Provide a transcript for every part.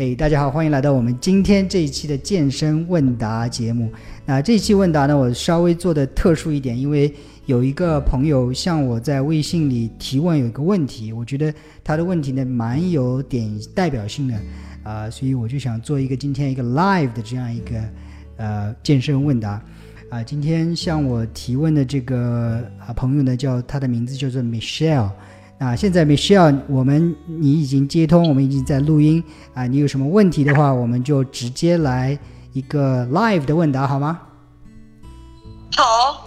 哎，大家好，欢迎来到我们今天这一期的健身问答节目。那这一期问答呢，我稍微做的特殊一点，因为有一个朋友向我在微信里提问有一个问题，我觉得他的问题呢蛮有点代表性的啊、所以我就想做一个今天一个 live 的这样一个呃健身问答。啊，今天向我提问的这个啊朋友呢，叫他的名字叫做 Michelle。啊，现在 Michelle，我们你已经接通，我们已经在录音啊。你有什么问题的话，我们就直接来一个 live 的问答，好吗？好，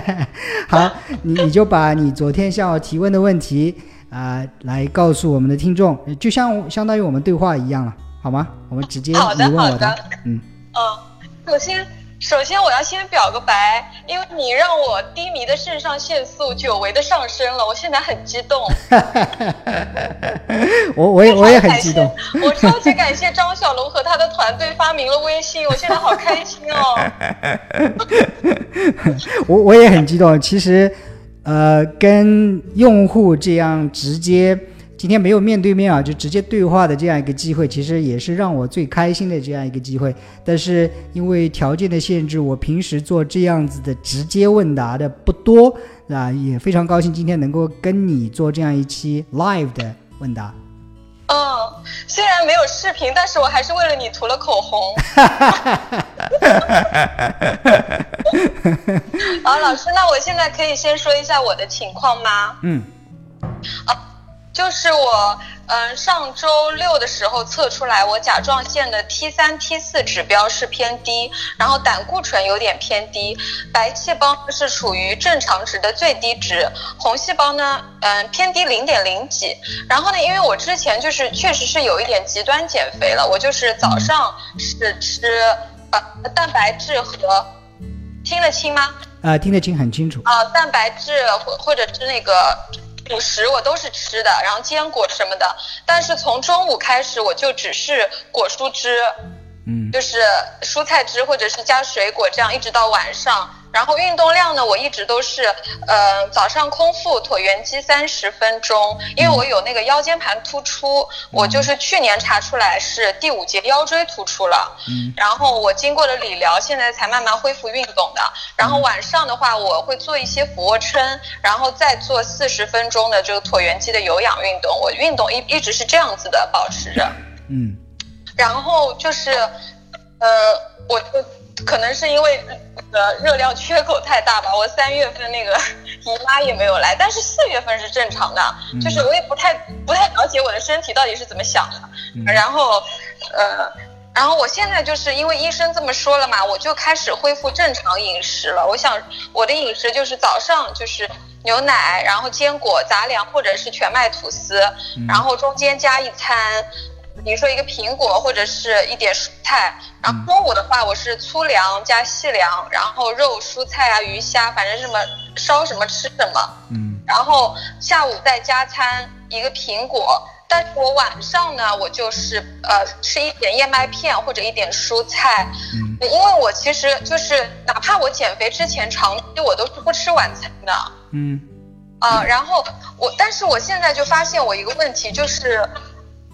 好，你你就把你昨天向我提问的问题啊、来告诉我们的听众，就像相当于我们对话一样了，好吗？我们直接你问我好的嗯，嗯，首先，首先我要先表个白，因为你让我低迷的肾上腺素久违的上升了，我现在很激动，我我也我也很激动，我超级感谢张小龙和他的团队发明了微信，我现在好开心哦。我我也很激动。其实，呃，跟用户这样直接，今天没有面对面啊，就直接对话的这样一个机会，其实也是让我最开心的这样一个机会。但是因为条件的限制，我平时做这样子的直接问答的不多啊，也非常高兴今天能够跟你做这样一期 live 的问答。嗯，虽然没有视频，但是我还是为了你涂了口红。好，老师，那我现在可以先说一下我的情况吗？嗯就是我，嗯、上周六的时候测出来，我甲状腺的 T 三、T 四指标是偏低，然后胆固醇有点偏低，白细胞是处于正常值的最低值，红细胞呢，嗯、偏低零点零几。然后呢，因为我之前就是确实是有一点极端减肥了，我就是早上是吃呃蛋白质和，听得清吗？啊、听得清很清楚。啊，蛋白质或或者是那个主食我都是吃的，然后坚果什么的。但是从中午开始，我就只是果蔬汁，嗯就是蔬菜汁或者是加水果这样，一直到晚上。然后运动量呢，我一直都是，呃，早上空腹椭圆机三十分钟，因为我有那个腰间盘突出，我就是去年查出来是第五节腰椎突出了，嗯。然后我经过了理疗，现在才慢慢恢复运动的。然后晚上的话，我会做一些俯卧撑，然后再做四十分钟的这个椭圆机的有氧运动。我运动一一直是这样子的，保持着。嗯。然后就是，呃，我就可能是因为呃热量缺口太大吧，我三月份那个 姨妈也没有来，但是四月份是正常的，就是我也不太不太了解我的身体到底是怎么想的，嗯然后呃。然后我现在就是因为医生这么说了嘛，我就开始恢复正常饮食了。我想我的饮食就是早上就是牛奶，然后坚果、杂粮或者是全麦吐司，然后中间加一餐，比如说一个苹果或者是一点蔬菜。然后中午的话，我是粗粮加细粮，然后肉、蔬菜啊、鱼虾，反正什么烧什么吃什么。嗯然后下午再加餐一个苹果，但是我晚上呢，我就是呃吃一点燕麦片或者一点蔬菜，嗯因为我其实就是哪怕我减肥之前长期我都是不吃晚餐的嗯啊、然后我但是我现在就发现我一个问题就是。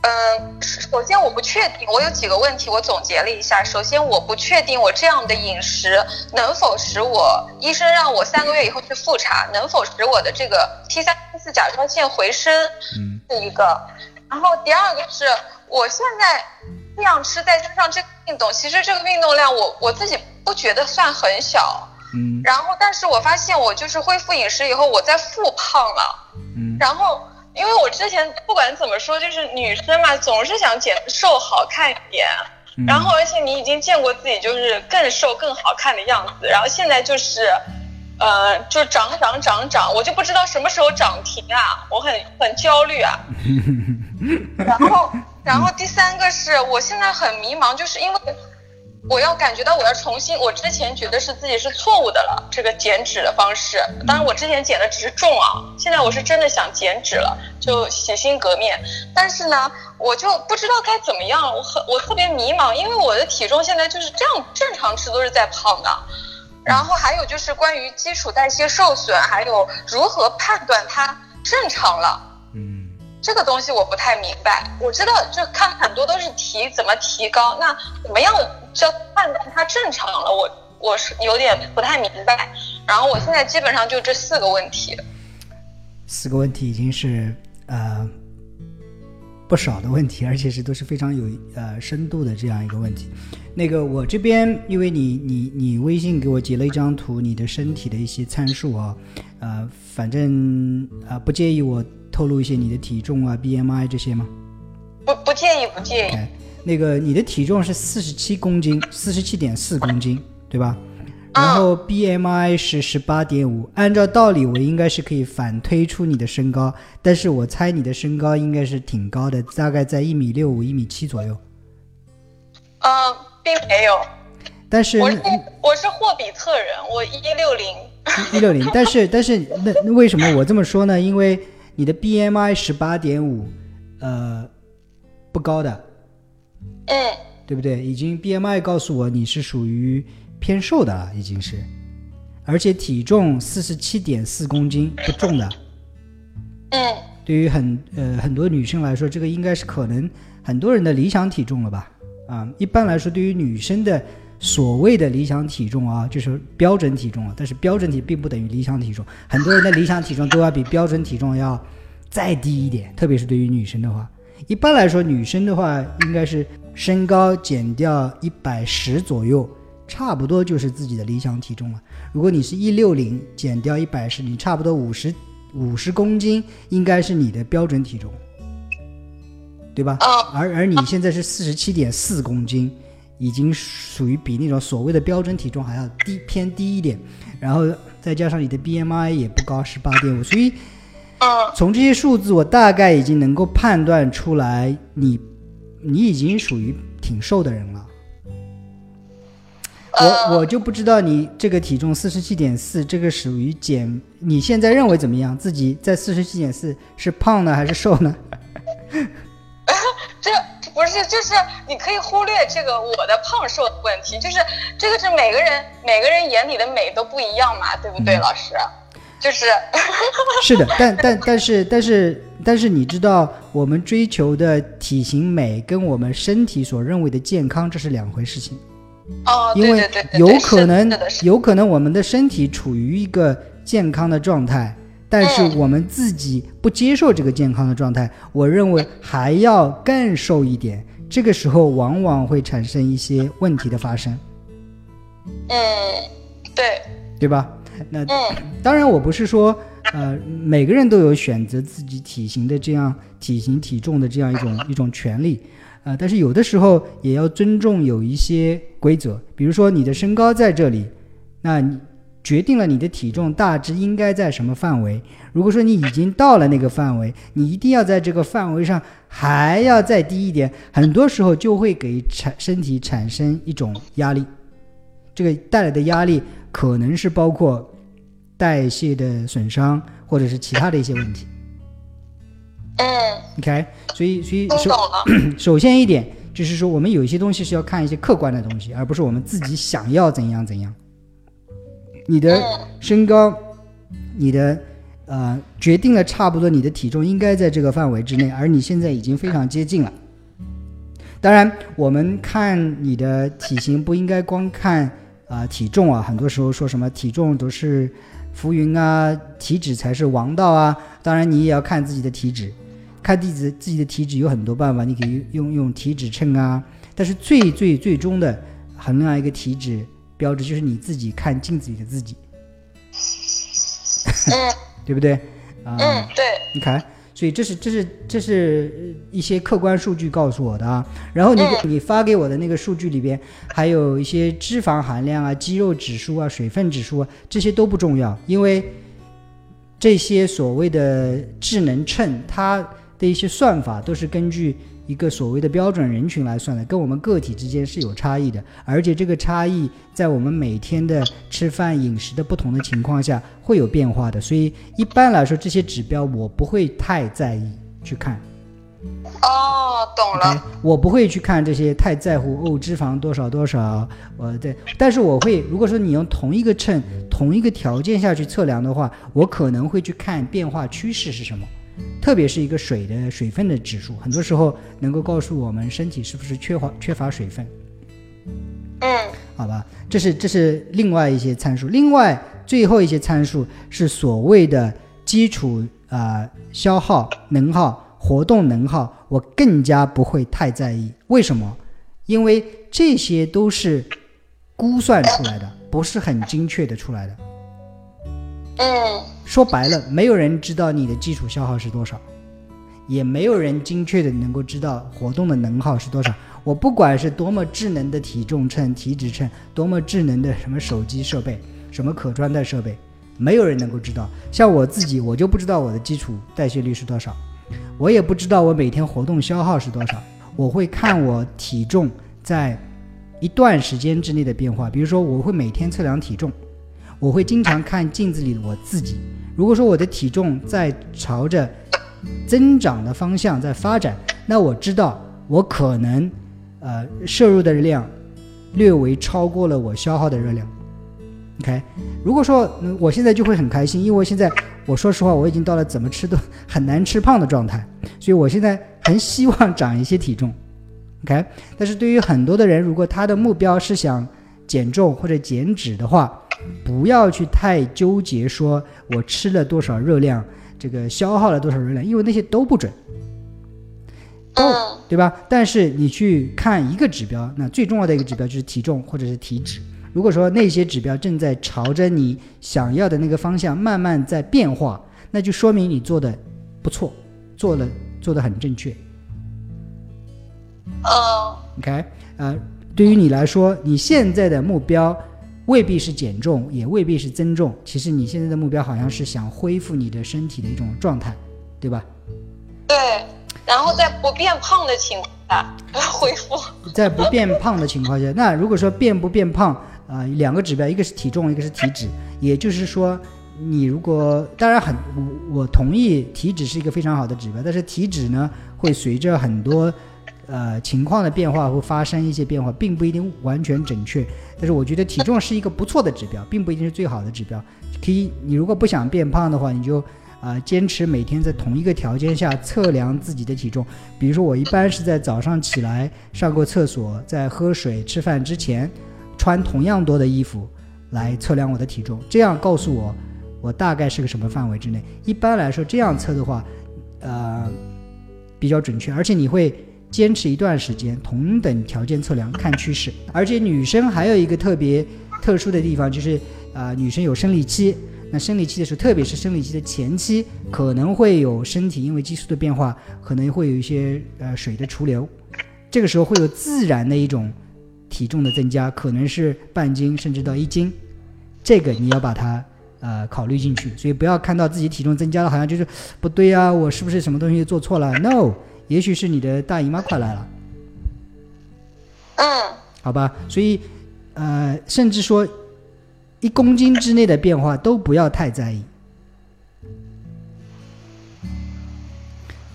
嗯，首先我不确定，我有几个问题，我总结了一下。首先，我不确定我这样的饮食能否使我医生让我三个月以后去复查，能否使我的这个 T 三 T 四甲状腺回升，嗯是一个。然后第二个是我现在这样吃，再加上这个运动，其实这个运动量我我自己不觉得算很小。嗯然后，但是我发现我就是恢复饮食以后，我再复胖了。嗯然后，因为我之前不管怎么说，就是女生嘛，总是想减瘦好看一点。嗯然后，而且你已经见过自己就是更瘦、更好看的样子，然后现在就是，呃，就涨涨涨涨，我就不知道什么时候涨停啊，我很很焦虑啊。然后，然后第三个是我现在很迷茫，就是因为我要感觉到我要重新，我之前觉得是自己是错误的了，这个减脂的方式。当然，我之前减的只是重啊，现在我是真的想减脂了，就洗心革面。但是呢，我就不知道该怎么样，我很我特别迷茫，因为我的体重现在就是这样，正常吃都是在胖的。然后还有就是关于基础代谢受损，还有如何判断它正常了。这个东西我不太明白。我知道，就看很多都是提怎么提高，那怎么样叫判断它正常了？我我是有点不太明白。然后我现在基本上就这四个问题。四个问题已经是呃不少的问题，而且是都是非常有呃深度的这样一个问题。那个我这边，因为你你你微信给我截了一张图，你的身体的一些参数啊，呃，反正啊不介意我透露一些你的体重啊、BMI 这些吗？不不介意不介意。那个你的体重是四十七公斤，四十七点四公斤，对吧？然后 BMI 是十八点五，按照道理我应该是可以反推出你的身高，但是我猜你的身高应该是挺高的，大概在一米六五、一米七左右。嗯，并没有。但是我是我是霍比特人，我一六零。一六零，但是但是那那为什么我这么说呢？因为你的 BMI 十八点五，呃，不高的。嗯。对不对？已经 BMI 告诉我你是属于。偏瘦的了，已经是，而且体重四十七点四公斤，不重的。嗯，对于很呃很多女生来说，这个应该是可能很多人的理想体重了吧？啊，一般来说，对于女生的所谓的理想体重啊，就是标准体重啊。但是标准体并不等于理想体重，很多人的理想体重都要比标准体重要再低一点，特别是对于女生的话。一般来说，女生的话应该是身高减掉一百十左右。差不多就是自己的理想体重了。如果你是一六零减掉一百是你差不多五十五十公斤，应该是你的标准体重，对吧？而而你现在是四十七点四公斤，已经属于比那种所谓的标准体重还要低偏低一点。然后再加上你的 BMI 也不高，十八点五，所以，从这些数字我大概已经能够判断出来，你你已经属于挺瘦的人了。我我就不知道你这个体重四十七点四，这个属于减？你现在认为怎么样？自己在四十七点四是胖呢还是瘦呢？这不是就是你可以忽略这个我的胖瘦的问题，就是这个是每个人每个人眼里的美都不一样嘛，对不对，老师？就是 是的，但但但是但是但是你知道，我们追求的体型美跟我们身体所认为的健康这是两回事情。哦，因为有可能，有可能我们的身体处于一个健康的状态，但是我们自己不接受这个健康的状态。我认为还要更瘦一点，这个时候往往会产生一些问题的发生。嗯，对，对吧？那当然，我不是说，呃，每个人都有选择自己体型的这样体型体重的这样一种一种权利。啊，但是有的时候也要尊重有一些规则，比如说你的身高在这里，那你决定了你的体重大致应该在什么范围。如果说你已经到了那个范围，你一定要在这个范围上还要再低一点，很多时候就会给产身体产生一种压力，这个带来的压力可能是包括代谢的损伤，或者是其他的一些问题。嗯，OK，所以所以首 首先一点就是说，我们有一些东西是要看一些客观的东西，而不是我们自己想要怎样怎样。你的身高，你的呃，决定了差不多你的体重应该在这个范围之内，而你现在已经非常接近了。当然，我们看你的体型不应该光看啊体重啊，很多时候说什么体重都是浮云啊，体脂才是王道啊。当然，你也要看自己的体脂。看自己自己的体脂有很多办法，你可以用用体脂秤啊。但是最最最终的衡量一个体脂标志，就是你自己看镜子里的自己，对不对？啊，嗯，对。你看，所以这是这是这是一些客观数据告诉我的啊。然后你你发给我的那个数据里边，还有一些脂肪含量啊、肌肉指数啊、水分指数啊，这些都不重要，因为这些所谓的智能秤它。的一些算法都是根据一个所谓的标准人群来算的，跟我们个体之间是有差异的，而且这个差异在我们每天的吃饭饮食的不同的情况下会有变化的，所以一般来说这些指标我不会太在意去看。哦，懂了。我不会去看这些太在乎哦，脂肪多少多少，呃，对。但是我会，如果说你用同一个秤、同一个条件下去测量的话，我可能会去看变化趋势是什么。特别是一个水的水分的指数，很多时候能够告诉我们身体是不是缺乏缺乏水分。嗯好吧，这是这是另外一些参数，另外最后一些参数是所谓的基础啊、呃消耗能耗、活动能耗，我更加不会太在意。为什么？因为这些都是估算出来的，不是很精确的出来的。嗯说白了，没有人知道你的基础消耗是多少，也没有人精确的能够知道活动的能耗是多少。我不管是多么智能的体重秤、体脂秤，多么智能的什么手机设备、什么可穿戴设备，没有人能够知道。像我自己，我就不知道我的基础代谢率是多少，我也不知道我每天活动消耗是多少。我会看我体重在一段时间之内的变化，比如说我会每天测量体重，我会经常看镜子里的我自己。如果说我的体重在朝着增长的方向在发展，那我知道我可能呃摄入的热量略微超过了我消耗的热量。OK，如果说、我现在就会很开心，因为现在我说实话我已经到了怎么吃都很难吃胖的状态，所以我现在很希望长一些体重。OK，但是对于很多的人，如果他的目标是想减重或者减脂的话，不要去太纠结说我吃了多少热量，这个消耗了多少热量，因为那些都不准，嗯对吧？但是你去看一个指标，那最重要的一个指标就是体重或者是体脂。如果说那些指标正在朝着你想要的那个方向慢慢在变化，那就说明你做的不错，做了做的很正确。哦 OK，呃，对于你来说，你现在的目标未必是减重，也未必是增重。其实你现在的目标好像是想恢复你的身体的一种状态，对吧？对，然后在不变胖的情况下恢复。在不变胖的情况下，那如果说变不变胖，啊、两个指标，一个是体重，一个是体脂，也就是说，你如果当然很，我我同意体脂是一个非常好的指标，但是体脂呢会随着很多呃情况的变化会发生一些变化，并不一定完全准确。但是我觉得体重是一个不错的指标，并不一定是最好的指标。可以，你如果不想变胖的话，你就啊、呃坚持每天在同一个条件下测量自己的体重。比如说，我一般是在早上起来上过厕所，在喝水、吃饭之前，穿同样多的衣服来测量我的体重，这样告诉我我大概是个什么范围之内。一般来说，这样测的话，呃，比较准确，而且你会坚持一段时间，同等条件测量看趋势。而且女生还有一个特别特殊的地方，就是啊、呃女生有生理期。那生理期的时候，特别是生理期的前期，可能会有身体因为激素的变化，可能会有一些呃水的储留，这个时候会有自然的一种体重的增加，可能是半斤甚至到一斤，这个你要把它呃考虑进去。所以不要看到自己体重增加了，好像就是不对啊，我是不是什么东西做错了？No，也许是你的大姨妈快来了。嗯好吧？所以，呃，甚至说一公斤之内的变化都不要太在意，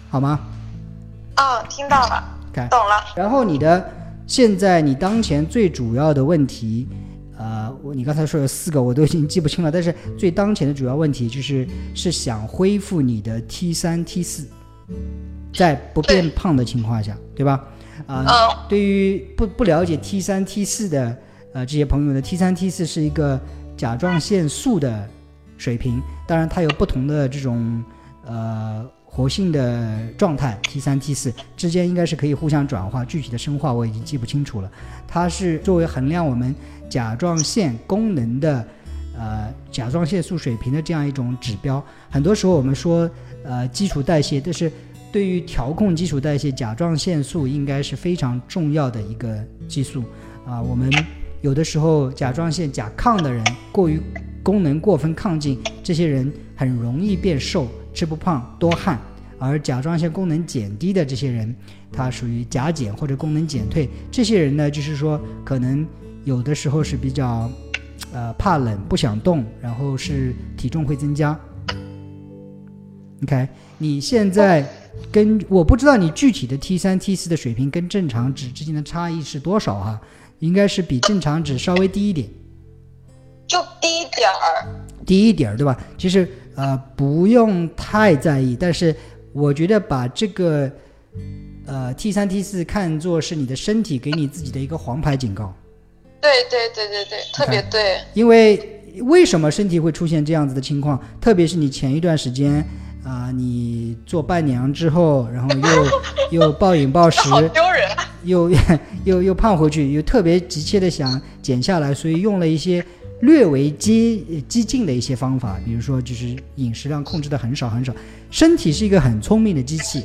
好吗？哦，听到了，看，懂了。然后你的现在你当前最主要的问题，呃，我你刚才说有四个，我都已经记不清了，但是最当前的主要问题就是是想恢复你的 T 三 T 四，在不变胖的情况下，对吧？啊、嗯对于不不了解 T 三 T 四的呃这些朋友呢，T 三 T 四是一个甲状腺素的水平，当然它有不同的这种呃活性的状态，T 三 T 四之间应该是可以互相转化，具体的生化我已经记不清楚了。它是作为衡量我们甲状腺功能的呃甲状腺素水平的这样一种指标。很多时候我们说呃基础代谢，但是对于调控基础代谢，甲状腺素应该是非常重要的一个激素啊、我们有的时候甲状腺甲亢的人，过于功能过分亢进，这些人很容易变瘦，吃不胖，多汗。而甲状腺功能减低的这些人，他属于甲减或者功能减退。这些人呢，就是说可能有的时候是比较，呃，怕冷，不想动，然后是体重会增加。OK，你现在跟我不知道你具体的 T 三 T 四的水平跟正常值之间的差异是多少哈、应该是比正常值稍微低一点，就低一点儿。低一点儿，对吧？其实呃不用太在意，但是我觉得把这个呃 T 三 T 四看作是你的身体给你自己的一个黄牌警告。对对对对对，特别对。因为为什么身体会出现这样子的情况？特别是你前一段时间啊、你做伴娘之后，然后又 又暴饮暴食，好丢人。又又又胖回去，又特别急切的想减下来，所以用了一些略为激激进的一些方法，比如说就是饮食量控制的很少很少。身体是一个很聪明的机器，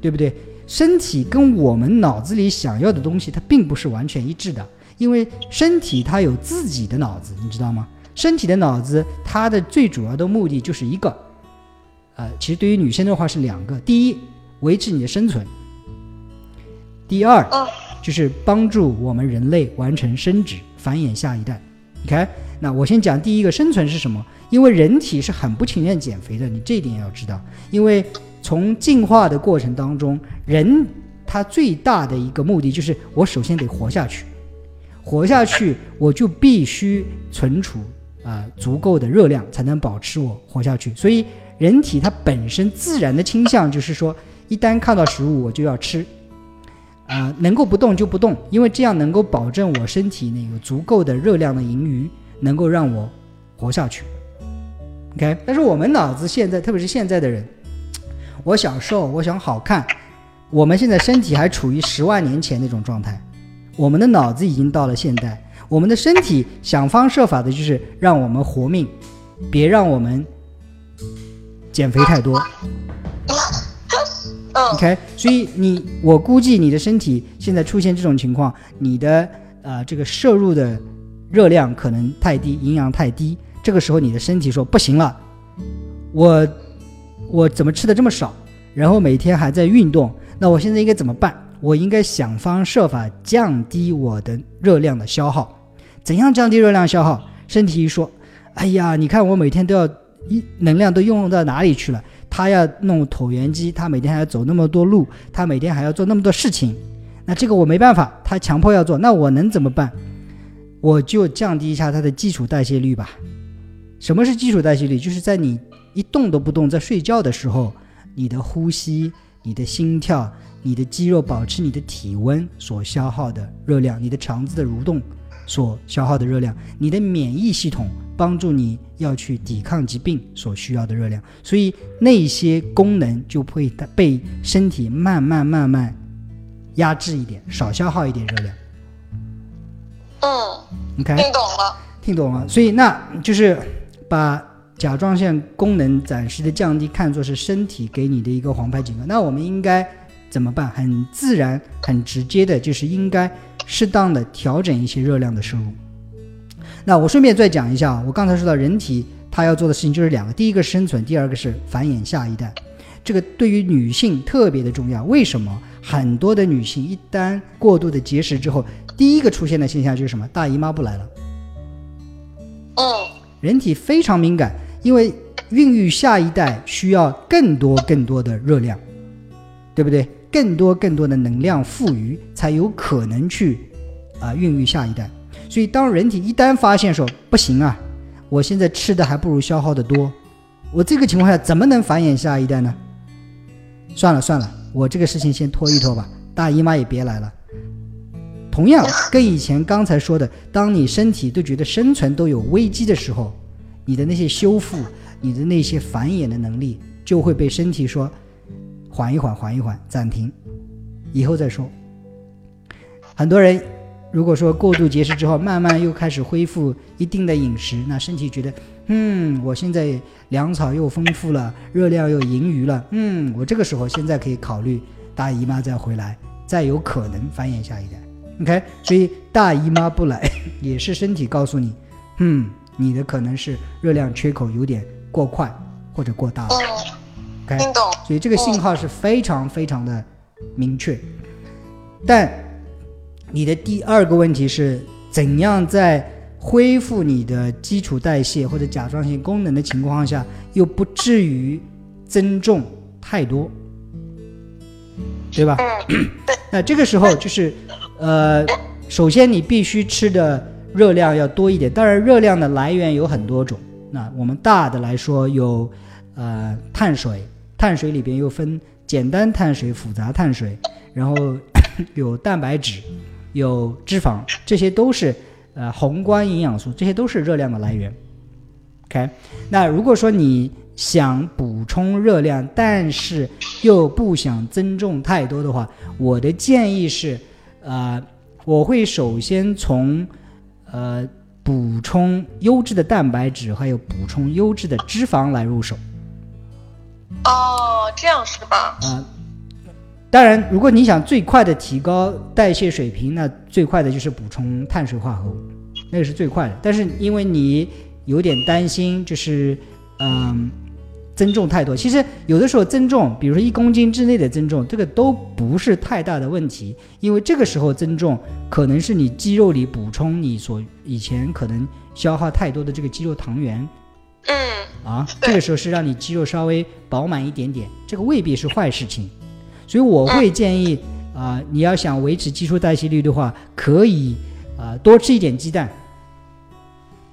对不对？身体跟我们脑子里想要的东西，它并不是完全一致的，因为身体它有自己的脑子，你知道吗？身体的脑子它的最主要的目的就是一个，呃，其实对于女生的话是两个，第一，维持你的生存。第二，嗯就是帮助我们人类完成生殖、繁衍下一代。OK，那我先讲第一个，生存是什么？因为人体是很不情愿减肥的，你这一点要知道。因为从进化的过程当中，人他最大的一个目的就是我首先得活下去，活下去我就必须存储啊、足够的热量，才能保持我活下去。所以人体它本身自然的倾向就是说，一旦看到食物我就要吃。啊、能够不动就不动，因为这样能够保证我身体内有足够的热量的盈余，能够让我活下去。OK，但是我们脑子现在，特别是现在的人，我想瘦，我想好看，我们现在身体还处于十万年前那种状态，我们的脑子已经到了现代，我们的身体想方设法的就是让我们活命，别让我们减肥太多。嗯 OK，所以你我估计你的身体现在出现这种情况，你的呃这个摄入的热量可能太低，营养太低，这个时候你的身体说不行了，我我怎么吃的这么少，然后每天还在运动，那我现在应该怎么办？我应该想方设法降低我的热量的消耗。怎样降低热量消耗？身体一说，哎呀，你看我每天都要一能量都用到哪里去了？他要弄椭圆机，他每天还要走那么多路，他每天还要做那么多事情，那这个我没办法，他强迫要做，那我能怎么办？我就降低一下他的基础代谢率吧。什么是基础代谢率？就是在你一动都不动，在睡觉的时候，你的呼吸、你的心跳、你的肌肉保持你的体温所消耗的热量，你的肠子的蠕动所消耗的热量，你的免疫系统帮助你要去抵抗疾病所需要的热量，所以那些功能就会被身体慢慢慢慢压制一点，少消耗一点热量。嗯，OK，听懂了。听懂了？所以那就是把甲状腺功能暂时的降低看作是身体给你的一个黄牌警告。那我们应该怎么办？很自然、很直接的，就是应该适当的调整一些热量的摄入。那我顺便再讲一下，我刚才说到人体它要做的事情就是两个，第一个生存，第二个是繁衍下一代。这个对于女性特别的重要。为什么？很多的女性一旦过度的节食之后，第一个出现的现象就是什么？大姨妈不来了。哦人体非常敏感，因为孕育下一代需要更多更多的热量，对不对？更多更多的能量富余，才有可能去啊、孕育下一代。所以，当人体一旦发现说不行啊，我现在吃的还不如消耗的多，我这个情况下怎么能繁衍下一代呢？算了算了，我这个事情先拖一拖吧，大姨妈也别来了。同样，跟以前刚才说的，当你身体都觉得生存都有危机的时候，你的那些修复、你的那些繁衍的能力，就会被身体说缓一缓、缓一缓、暂停，以后再说。很多人如果说过度节食之后，慢慢又开始恢复一定的饮食，那身体觉得，嗯，我现在粮草又丰富了，热量又盈余了，嗯，我这个时候现在可以考虑大姨妈再回来，再有可能繁衍下一代。OK，所以大姨妈不来 也是身体告诉你，嗯，你的可能是热量缺口有点过快或者过大了。嗯，OK。所以这个信号是非常非常的明确。但你的第二个问题是怎样在恢复你的基础代谢或者甲状腺功能的情况下，又不至于增重太多，对吧？嗯，那这个时候就是，呃，首先你必须吃的热量要多一点。当然，热量的来源有很多种。那我们大的来说有，呃，碳水、碳水里边又分简单碳水、复杂碳水，然后 有蛋白质、有脂肪，这些都是呃宏观营养素，这些都是热量的来源。OK，那如果说你想补充热量，但是又不想增重太多的话，我的建议是，呃，我会首先从呃补充优质的蛋白质，还有补充优质的脂肪来入手。哦，这样是吧？啊、当然，如果你想最快的提高代谢水平，那最快的就是补充碳水化合物，那个是最快的。但是因为你有点担心，就是嗯增重太多，其实有的时候增重，比如说一公斤之内的增重，这个都不是太大的问题，因为这个时候增重可能是你肌肉里补充你所以前可能消耗太多的这个肌肉糖原，嗯。啊，这个时候是让你肌肉稍微饱满一点点，这个未必是坏事情，所以我会建议啊、你要想维持基础代谢率的话，可以啊、多吃一点鸡蛋，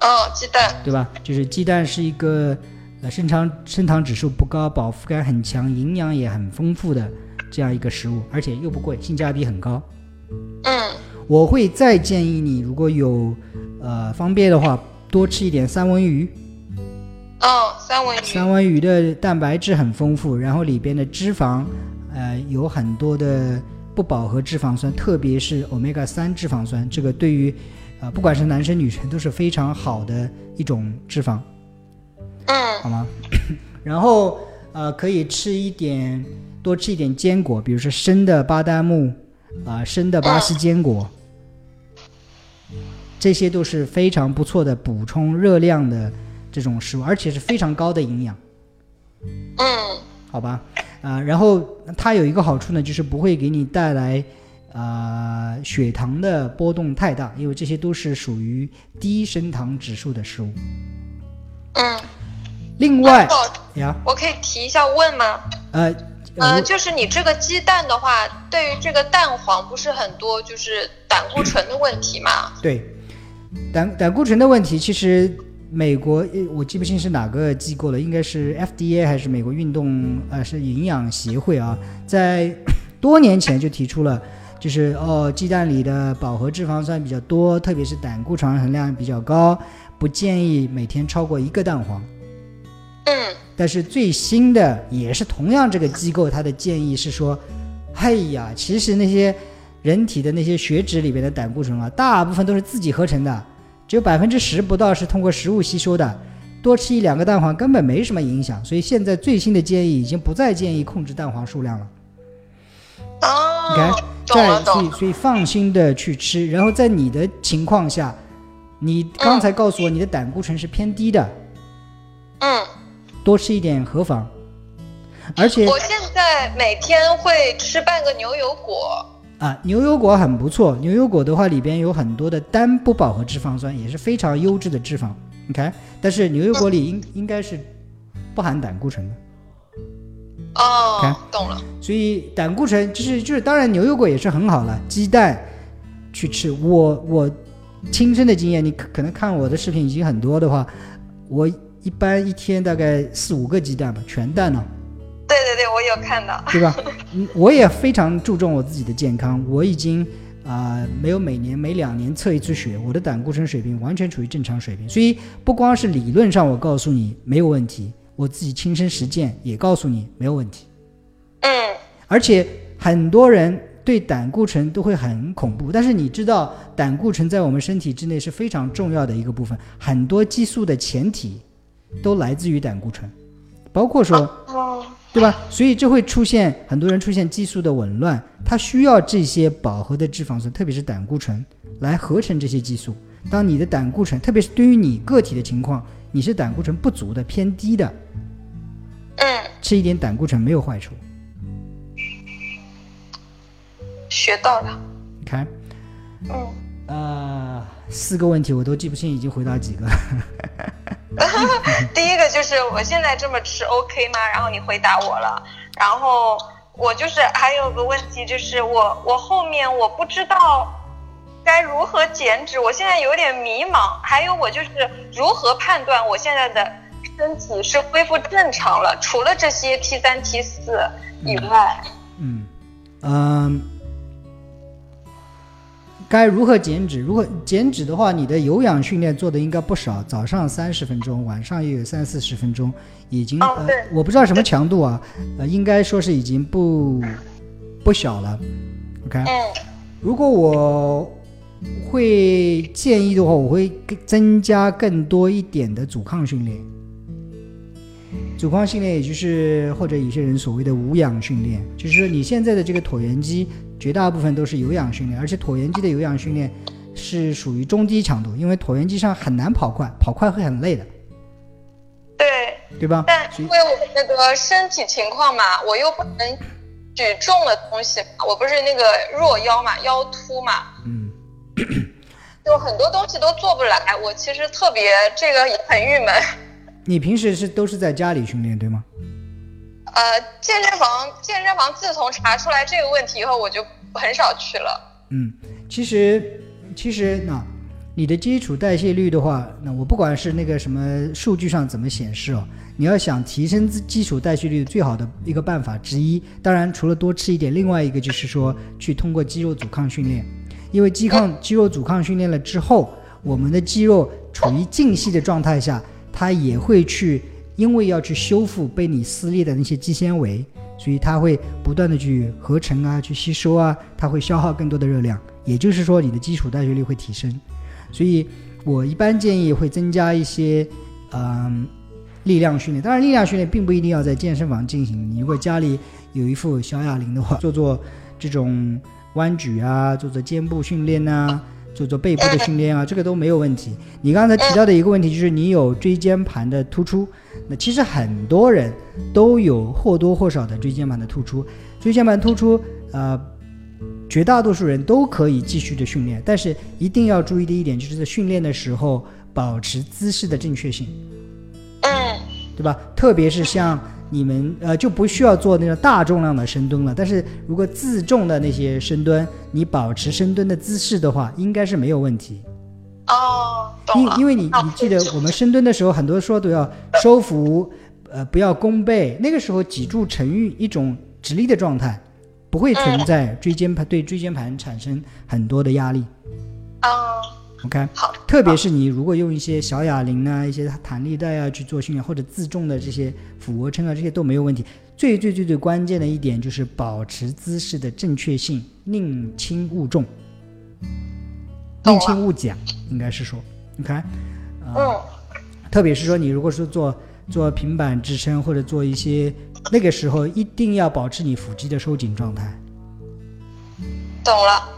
哦，鸡蛋。对吧？就是鸡蛋是一个呃升糖升糖指数不高、饱腹感很强、营养也很丰富的这样一个食物，而且又不贵，性价比很高。嗯我会再建议你，如果有呃方便的话，多吃一点三文鱼。哦，三文鱼。三文鱼的蛋白质很丰富，然后里边的脂肪，呃，有很多的不饱和脂肪酸，特别是 omega 三脂肪酸，这个对于，呃，不管是男生女生都是非常好的一种脂肪，嗯。好吗？然后呃，可以吃一点，多吃一点坚果，比如说生的巴旦木，啊、生的巴西坚果，这些都是非常不错的补充热量的这种食物，而且是非常高的营养。嗯。好吧，啊、然后它有一个好处呢，就是不会给你带来啊、血糖的波动太大，因为这些都是属于低升糖指数的食物。嗯。另外我呀，我可以提一下问吗？呃，呃，呃就是你这个鸡蛋的话，对于这个蛋黄不是很多，就是胆固醇的问题嘛？对胆胆固醇的问题，其实美国呃我记不清是哪个机构了，应该是 FDA 还是美国运动呃是营养协会啊，在多年前就提出了。就是哦，鸡蛋里的饱和脂肪酸比较多，特别是胆固醇含量比较高，不建议每天超过一个蛋黄。嗯但是最新的也是同样这个机构，它的建议是说，哎呀，其实那些人体的那些血脂里边的胆固醇啊，大部分都是自己合成的，只有百分之十不到是通过食物吸收的，多吃一两个蛋黄根本没什么影响。所以现在最新的建议已经不再建议控制蛋黄数量了。你看哦，，懂了在所。以所以放心的去吃，然后在你的情况下，你刚才告诉我你的胆固醇是偏低的，嗯，多吃一点何妨？而且我现在每天会吃半个牛油果。啊，牛油果很不错。牛油果的话，里边有很多的单不饱和脂肪酸，也是非常优质的脂肪。你看，但是牛油果里应应该是不含胆固醇的，哦看，懂了。所以胆固醇就是就是，当然牛油果也是很好了，鸡蛋去吃。我我亲身的经验，你可可能看我的视频已经很多的话，我一般一天大概四五个鸡蛋吧，全蛋呢、对对对，我有看到。对吧？嗯，我也非常注重我自己的健康，我已经啊、没有每年每两年测一次血，我的胆固醇水平完全处于正常水平，所以不光是理论上我告诉你没有问题，我自己亲身实践也告诉你没有问题，嗯而且很多人对胆固醇都会很恐怖，但是你知道胆固醇在我们身体之内是非常重要的一个部分，很多激素的前提都来自于胆固醇，包括说。哦，对吧？所以这会出现很多人出现激素的紊乱，它需要这些饱和的脂肪酸，特别是胆固醇来合成这些激素。当你的胆固醇，特别是对于你个体的情况，你是胆固醇不足的、偏低的，嗯，吃一点胆固醇没有坏处。学到了。你看，嗯，呃，四个问题我都记不清，已经回答几个。第一个就是我现在这么吃 OK 吗？然后你回答我了，然后我就是还有个问题就是我我后面我不知道该如何减脂，我现在有点迷茫。还有我就是如何判断我现在的身体是恢复正常了，除了这些 T 三 T 四以外，嗯嗯，该如何减脂？如果减脂的话，你的有氧训练做的应该不少，早上三十分钟，晚上也有三四十分钟，已经呃我不知道什么强度啊，呃，应该说是已经不不小了。OK，嗯如果我会建议的话，我会增加更多一点的阻抗训练。阻抗训练，也就是或者有些人所谓的无氧训练，就是说你现在的这个椭圆机绝大部分都是有氧训练，而且椭圆机的有氧训练是属于中低强度，因为椭圆机上很难跑快，跑快会很累的，对，对吧？但因为我那个身体情况嘛，我又不能举重的东西嘛，我不是那个弱腰嘛，腰突嘛，嗯，就很多东西都做不来。我其实特别这个也很郁闷。你平时是都是在家里训练对吗？呃，健身房健身房自从查出来这个问题以后，我就很少去了。嗯，其实其实那你的基础代谢率的话，那我不管是那个什么数据上怎么显示哦，你要想提升自基础代谢率最好的一个办法之一，当然除了多吃一点，另外一个就是说去通过肌肉阻抗训练，因为肌抗肌肉阻抗训练了之后，我们的肌肉处于静息的状态下，它也会去，因为要去修复被你撕裂的那些肌纤维，所以它会不断的去合成啊，去吸收啊，它会消耗更多的热量，也就是说你的基础代谢率会提升。所以我一般建议会增加一些，嗯，力量训练。当然，力量训练并不一定要在健身房进行。你如果家里有一副小哑铃的话，做做这种弯举啊，做做肩部训练呐、做做背部的训练啊，这个都没有问题。你刚才提到的一个问题就是你有椎间盘的突出，那其实很多人都有或多或少的椎间盘的突出。椎间盘突出，呃，绝大多数人都可以继续的训练，但是一定要注意的一点就是在训练的时候保持姿势的正确性，嗯对吧？特别是像你们呃就不需要做那种大重量的深蹲了，但是如果自重的那些深蹲，你保持深蹲的姿势的话，应该是没有问题。哦，因因为你你记得我们深蹲的时候，很多说都要收腹，呃，不要弓背，那个时候脊柱呈于一种直立的状态，不会存在椎间盘对椎间盘产生很多的压力。嗯，OK，好，特别是你如果用一些小哑铃啊、一些弹力带啊去做训练，或者自重的这些俯卧撑啊，这些都没有问题。最最最最关键的一点就是保持姿势的正确性，宁轻勿重，宁轻勿讲，应该是说，OK，啊、嗯特别是说你如果是做做平板支撑或者做一些那个时候，一定要保持你腹肌的收紧状态。懂了。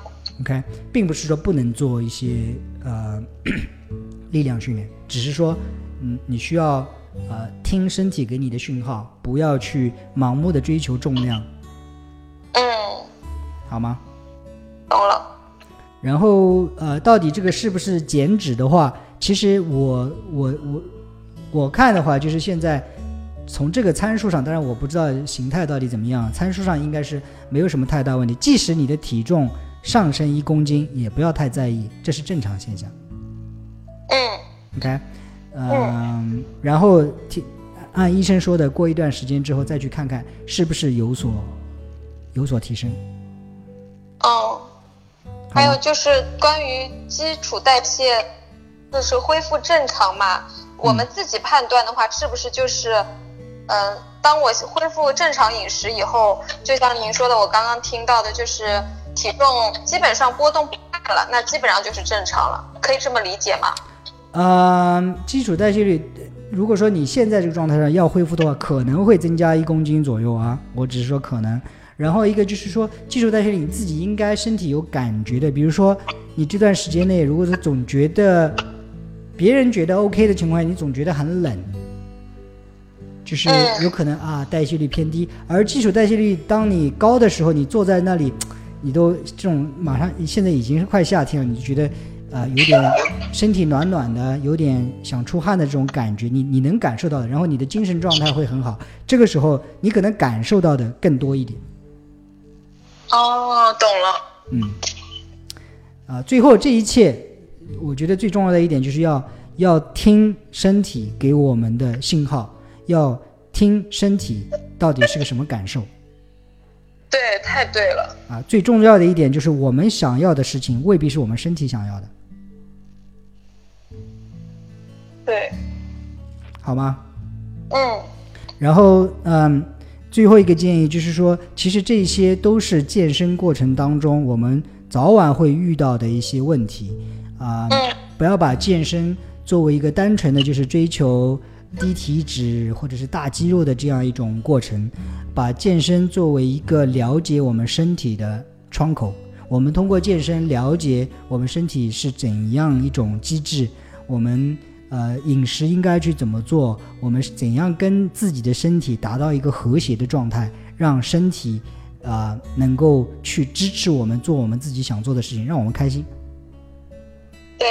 OK，并不是说不能做一些呃 力量训练，只是说，嗯，你需要呃听身体给你的讯号，不要去盲目的追求重量，嗯，好吗？懂了。然后呃，到底这个是不是减脂的话，其实我我我我看的话，就是现在从这个参数上，当然我不知道形态到底怎么样，参数上应该是没有什么太大问题。即使你的体重上升一公斤，也不要太在意，这是正常现象。嗯 OK，嗯，然后听按医生说的，过一段时间之后再去看看是不是有所有所提升。哦，还有就是关于基础代谢，就是恢复正常嘛。我们自己判断的话，是不是就是，嗯、当我恢复正常饮食以后，就像您说的，我刚刚听到的，就是体重基本上波动不大了，那基本上就是正常了，可以这么理解吗？嗯，基础代谢率，如果说你现在这个状态上要恢复的话，可能会增加一公斤左右啊，我只是说可能。然后一个就是说，基础代谢率你自己应该身体有感觉的，比如说你这段时间内，如果是总觉得别人觉得 OK 的情况下，你总觉得很冷，就是嗯有可能啊代谢率偏低。而基础代谢率当你高的时候，你坐在那里，你都这种马上现在已经是快夏天了，你就觉得啊、有点身体暖暖的，有点想出汗的这种感觉，你你能感受到的。然后你的精神状态会很好，这个时候你可能感受到的更多一点。哦，懂了。嗯，啊，最后这一切，我觉得最重要的一点就是要要听身体给我们的信号，要听身体到底是个什么感受对，太对了。啊。最重要的一点就是，我们想要的事情未必是我们身体想要的，对，好吗？嗯，然后，嗯，最后一个建议就是说，其实这些都是健身过程当中我们早晚会遇到的一些问题啊、嗯不要把健身作为一个单纯的就是追求低体脂或者是大肌肉的这样一种过程，把健身作为一个了解我们身体的窗口。我们通过健身了解我们身体是怎样一种机制，我们呃饮食应该去怎么做，我们是怎样跟自己的身体达到一个和谐的状态，让身体啊、能够去支持我们做我们自己想做的事情，让我们开心，对，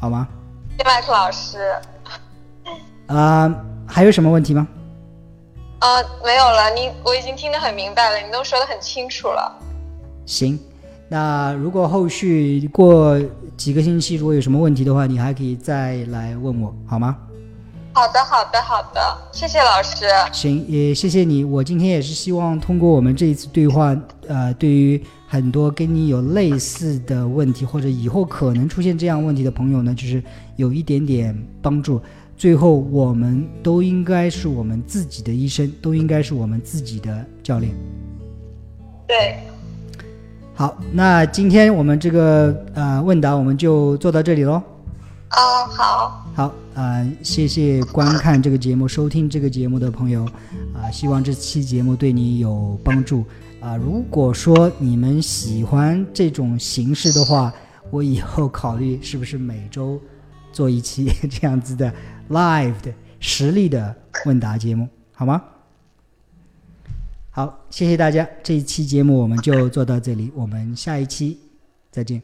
好吗？谢麦克老师。啊、还有什么问题吗？呃，没有了，你我已经听得很明白了，你都说得很清楚了。行，那如果后续过几个星期如果有什么问题的话，你还可以再来问我，好吗？好的，好的，好的，谢谢老师。行，也谢谢你。我今天也是希望通过我们这一次对话，呃，对于很多跟你有类似的问题，或者以后可能出现这样问题的朋友呢，就是有一点点帮助。最后，我们都应该是我们自己的医生，都应该是我们自己的教练。对，好，那今天我们这个呃问答我们就做到这里喽。哦，好，好，呃，谢谢观看这个节目、收听这个节目的朋友，啊、希望这期节目对你有帮助。啊、如果说你们喜欢这种形式的话，我以后考虑是不是每周做一期 这样子的 live 的实力的问答节目，好吗？好，谢谢大家，这一期节目我们就做到这里，我们下一期再见。